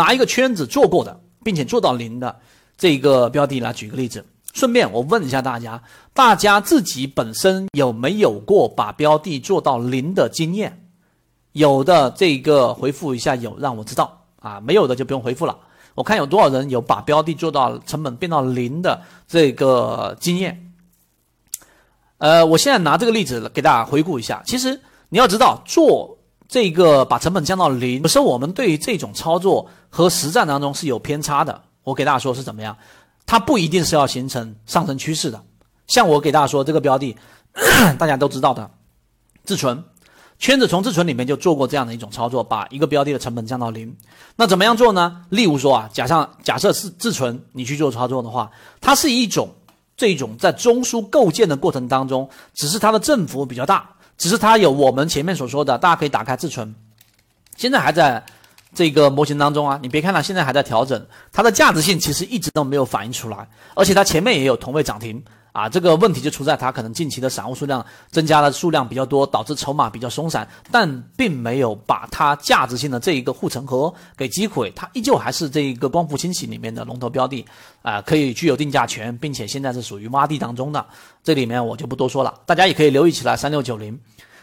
拿一个圈子做过的，并且做到零的这个标的来举个例子。顺便我问一下大家，大家自己本身有没有过把标的做到零的经验？有的这个回复一下有，让我知道啊。没有的就不用回复了。我看有多少人有把标的做到成本变到零的这个经验。呃，我现在拿这个例子给大家回顾一下。其实你要知道，做这个把成本降到零，可是我们对于这种操作和实战当中是有偏差的。我给大家说是怎么样。它不一定是要形成上升趋势的，像我给大家说这个标的，大家都知道的，自存圈子从自存里面就做过这样的一种操作，把一个标的的成本降到零。那怎么样做呢？例如说啊，假设假设是自存，你去做操作的话，它是一种这种在中枢构建的过程当中，只是它的振幅比较大，只是它有我们前面所说的，大家可以打开自存，现在还在。这个模型当中啊，你别看它现在还在调整，它的价值性其实一直都没有反映出来，而且它前面也有同位涨停啊，这个问题就出在它可能近期的散户数量增加了数量比较多，导致筹码比较松散，但并没有把它价值性的这一个护城河给击毁，它依旧还是这一个光伏清洗里面的龙头标的啊，可以具有定价权，并且现在是属于洼地当中的，这里面我就不多说了，大家也可以留意起来三六九零。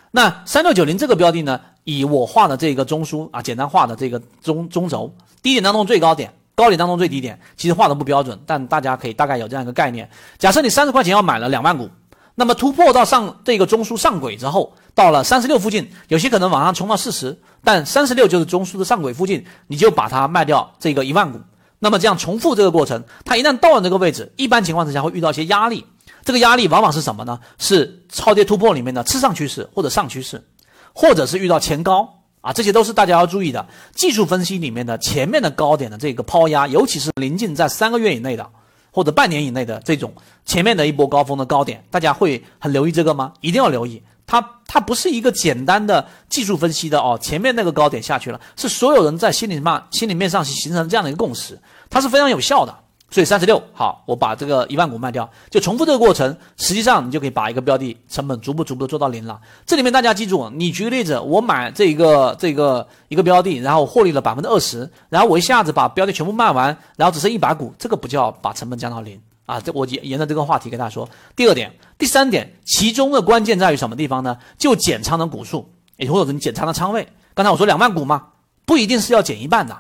那三六九零这个标的呢，以我画的这个中枢啊，简单画的这个中中轴，低点当中最高点，高点当中最低点，其实画的不标准，但大家可以大概有这样一个概念。假设你三十块钱要买了两万股，那么突破到上这个中枢上轨之后，到了三十六附近，有些可能往上冲到四十，但三十六就是中枢的上轨附近，你就把它卖掉这个一万股。那么这样重复这个过程，它一旦到了这个位置，一般情况之下会遇到一些压力。这个压力往往是什么呢？是超跌突破里面的次上趋势或者上趋势，或者是遇到前高啊，这些都是大家要注意的。技术分析里面的前面的高点的这个抛压，尤其是临近在三个月以内的或者半年以内的这种前面的一波高峰的高点，大家会很留意这个吗？一定要留意，它它不是一个简单的技术分析的哦。前面那个高点下去了，是所有人在心里面心里面上形成这样的一个共识，它是非常有效的。所以三十六好，我把这个一万股卖掉，就重复这个过程，实际上你就可以把一个标的成本逐步逐步的做到零了。这里面大家记住，你举个例子，我买这一个这个一个标的，然后获利了百分之二十，然后我一下子把标的全部卖完，然后只剩一百股，这个不叫把成本降到零啊。这我沿沿着这个话题跟大家说。第二点，第三点，其中的关键在于什么地方呢？就减仓的股数，也或者你减仓的仓位。刚才我说两万股嘛，不一定是要减一半的。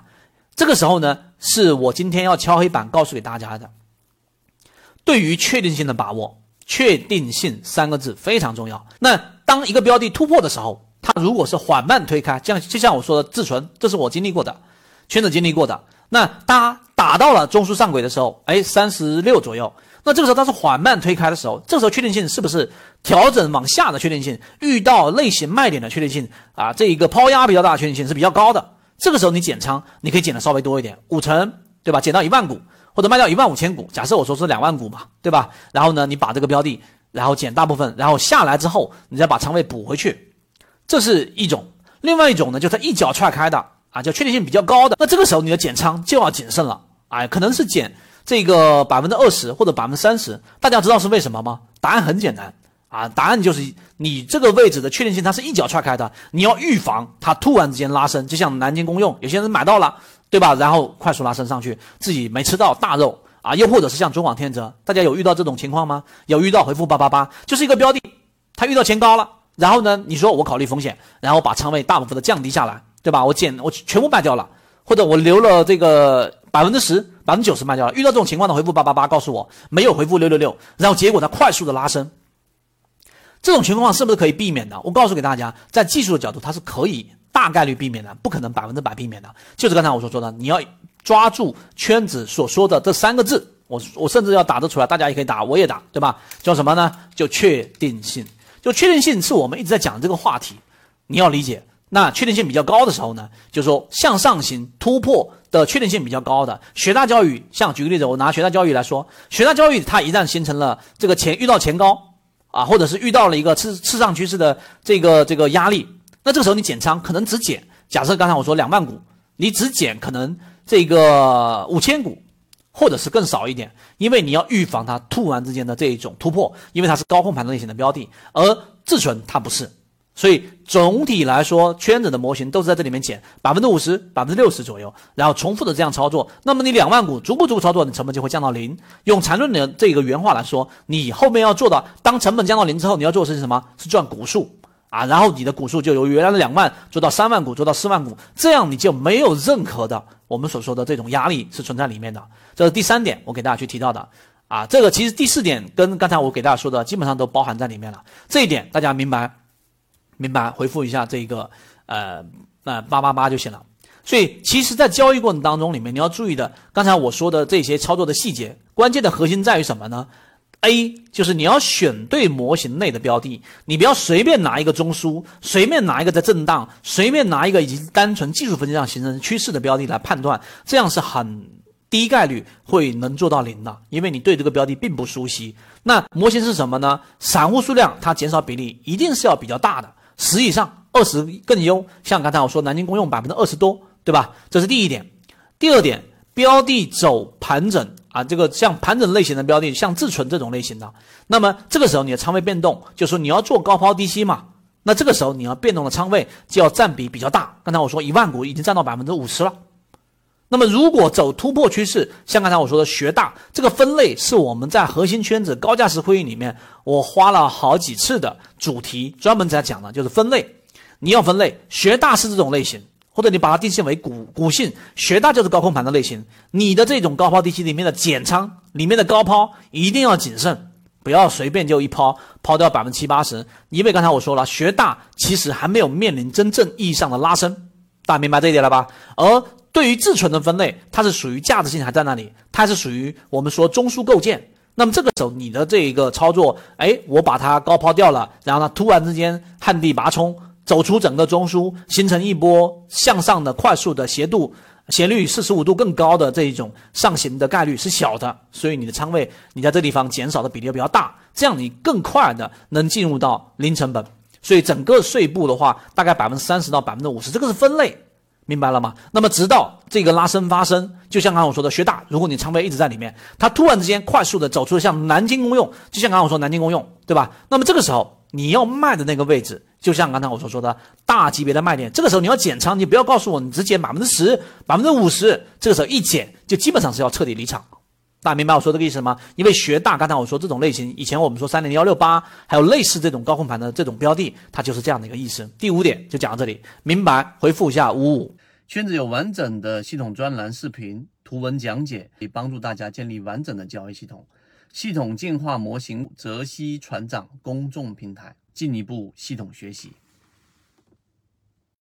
这个时候呢，是我今天要敲黑板告诉给大家的。对于确定性的把握，确定性三个字非常重要。那当一个标的突破的时候，它如果是缓慢推开，像就像我说的自存，这是我经历过的，圈子经历过的。那它打到了中枢上轨的时候，哎，三十六左右，那这个时候它是缓慢推开的时候，这时候确定性是不是调整往下的确定性，遇到类型卖点的确定性啊，这一个抛压比较大的确定性是比较高的。这个时候你减仓，你可以减的稍微多一点，五成，对吧？减到一万股，或者卖掉一万五千股。假设我说是两万股嘛，对吧？然后呢，你把这个标的，然后减大部分，然后下来之后，你再把仓位补回去，这是一种。另外一种呢，就是一脚踹开的啊，叫确定性比较高的。那这个时候你的减仓就要谨慎了，哎，可能是减这个百分之二十或者百分之三十。大家知道是为什么吗？答案很简单。啊，答案就是你这个位置的确定性，它是一脚踹开的，你要预防它突然之间拉升，就像南京公用，有些人买到了，对吧？然后快速拉升上去，自己没吃到大肉啊，又或者是像中广天泽，大家有遇到这种情况吗？有遇到回复八八八，就是一个标的，它遇到前高了，然后呢，你说我考虑风险，然后把仓位大部分的降低下来，对吧？我减我全部卖掉了，或者我留了这个百分之十、百分之九十卖掉了，遇到这种情况的回复八八八，告诉我没有回复六六六，然后结果它快速的拉升。这种情况是不是可以避免的？我告诉给大家，在技术的角度，它是可以大概率避免的，不可能百分之百避免的。就是刚才我所说的，你要抓住圈子所说的这三个字，我我甚至要打得出来，大家也可以打，我也打，对吧？叫什么呢？就确定性。就确定性是我们一直在讲这个话题，你要理解。那确定性比较高的时候呢，就是说向上行突破的确定性比较高的学大教育，像举个例子，我拿学大教育来说，学大教育它一旦形成了这个前遇到前高。啊，或者是遇到了一个次次上趋势的这个这个压力，那这个时候你减仓可能只减，假设刚才我说两万股，你只减可能这个五千股，或者是更少一点，因为你要预防它突然之间的这一种突破，因为它是高控盘类型的标的，而自存它不是，所以总体来说，圈子的模型都是在这里面减百分之五十、百分之六十左右，然后重复的这样操作。那么你两万股逐步逐步操作，你成本就会降到零。用缠论的这个原话来说，你后面要做的，当成本降到零之后，你要做的是什么？是赚股数啊。然后你的股数就由原来的两万做到三万股，做到四万股，这样你就没有任何的我们所说的这种压力是存在里面的。这是第三点，我给大家去提到的啊。这个其实第四点跟刚才我给大家说的基本上都包含在里面了。这一点大家明白？明白，回复一下这个，呃，呃八八八就行了。所以，其实，在交易过程当中里面，你要注意的，刚才我说的这些操作的细节，关键的核心在于什么呢？A 就是你要选对模型内的标的，你不要随便拿一个中枢，随便拿一个在震荡，随便拿一个已经单纯技术分析上形成趋势的标的来判断，这样是很低概率会能做到零的，因为你对这个标的并不熟悉。那模型是什么呢？散户数量它减少比例一定是要比较大的。十以上，二十更优。像刚才我说南京公用百分之二十多，对吧？这是第一点。第二点，标的走盘整啊，这个像盘整类型的标的，像自存这种类型的，那么这个时候你的仓位变动，就是说你要做高抛低吸嘛，那这个时候你要变动的仓位就要占比比较大。刚才我说一万股已经占到百分之五十了。那么如果走突破趋势，像刚才我说的学大这个分类，是我们在核心圈子高价值会议里面，我花了好几次的主题，专门在讲的，就是分类。你要分类，学大是这种类型，或者你把它定性为股股性，学大就是高空盘的类型。你的这种高抛低吸里面的减仓，里面的高抛一定要谨慎，不要随便就一抛抛掉百分之七八十，因为刚才我说了，学大其实还没有面临真正意义上的拉升，大家明白这一点了吧？而对于自存的分类，它是属于价值性还在那里，它是属于我们说中枢构建。那么这个时候你的这一个操作，哎，我把它高抛掉了，然后呢突然之间旱地拔葱，走出整个中枢，形成一波向上的快速的斜度斜率四十五度更高的这一种上行的概率是小的，所以你的仓位你在这地方减少的比例比较大，这样你更快的能进入到零成本。所以整个税部的话，大概百分之三十到百分之五十，这个是分类。明白了吗？那么直到这个拉升发生，就像刚才我说的，学大，如果你仓位一直在里面，它突然之间快速的走出了像南京公用，就像刚才我说南京公用，对吧？那么这个时候你要卖的那个位置，就像刚才我所说的大级别的卖点，这个时候你要减仓，你不要告诉我你只减百分之十、百分之五十，这个时候一减就基本上是要彻底离场。大家明白我说这个意思吗？因为学大，刚才我说这种类型，以前我们说三零幺六八，还有类似这种高控盘的这种标的，它就是这样的一个意思。第五点就讲到这里，明白？回复一下五五。圈子有完整的系统专栏、视频、图文讲解，可以帮助大家建立完整的交易系统。系统进化模型泽西船长公众平台，进一步系统学习。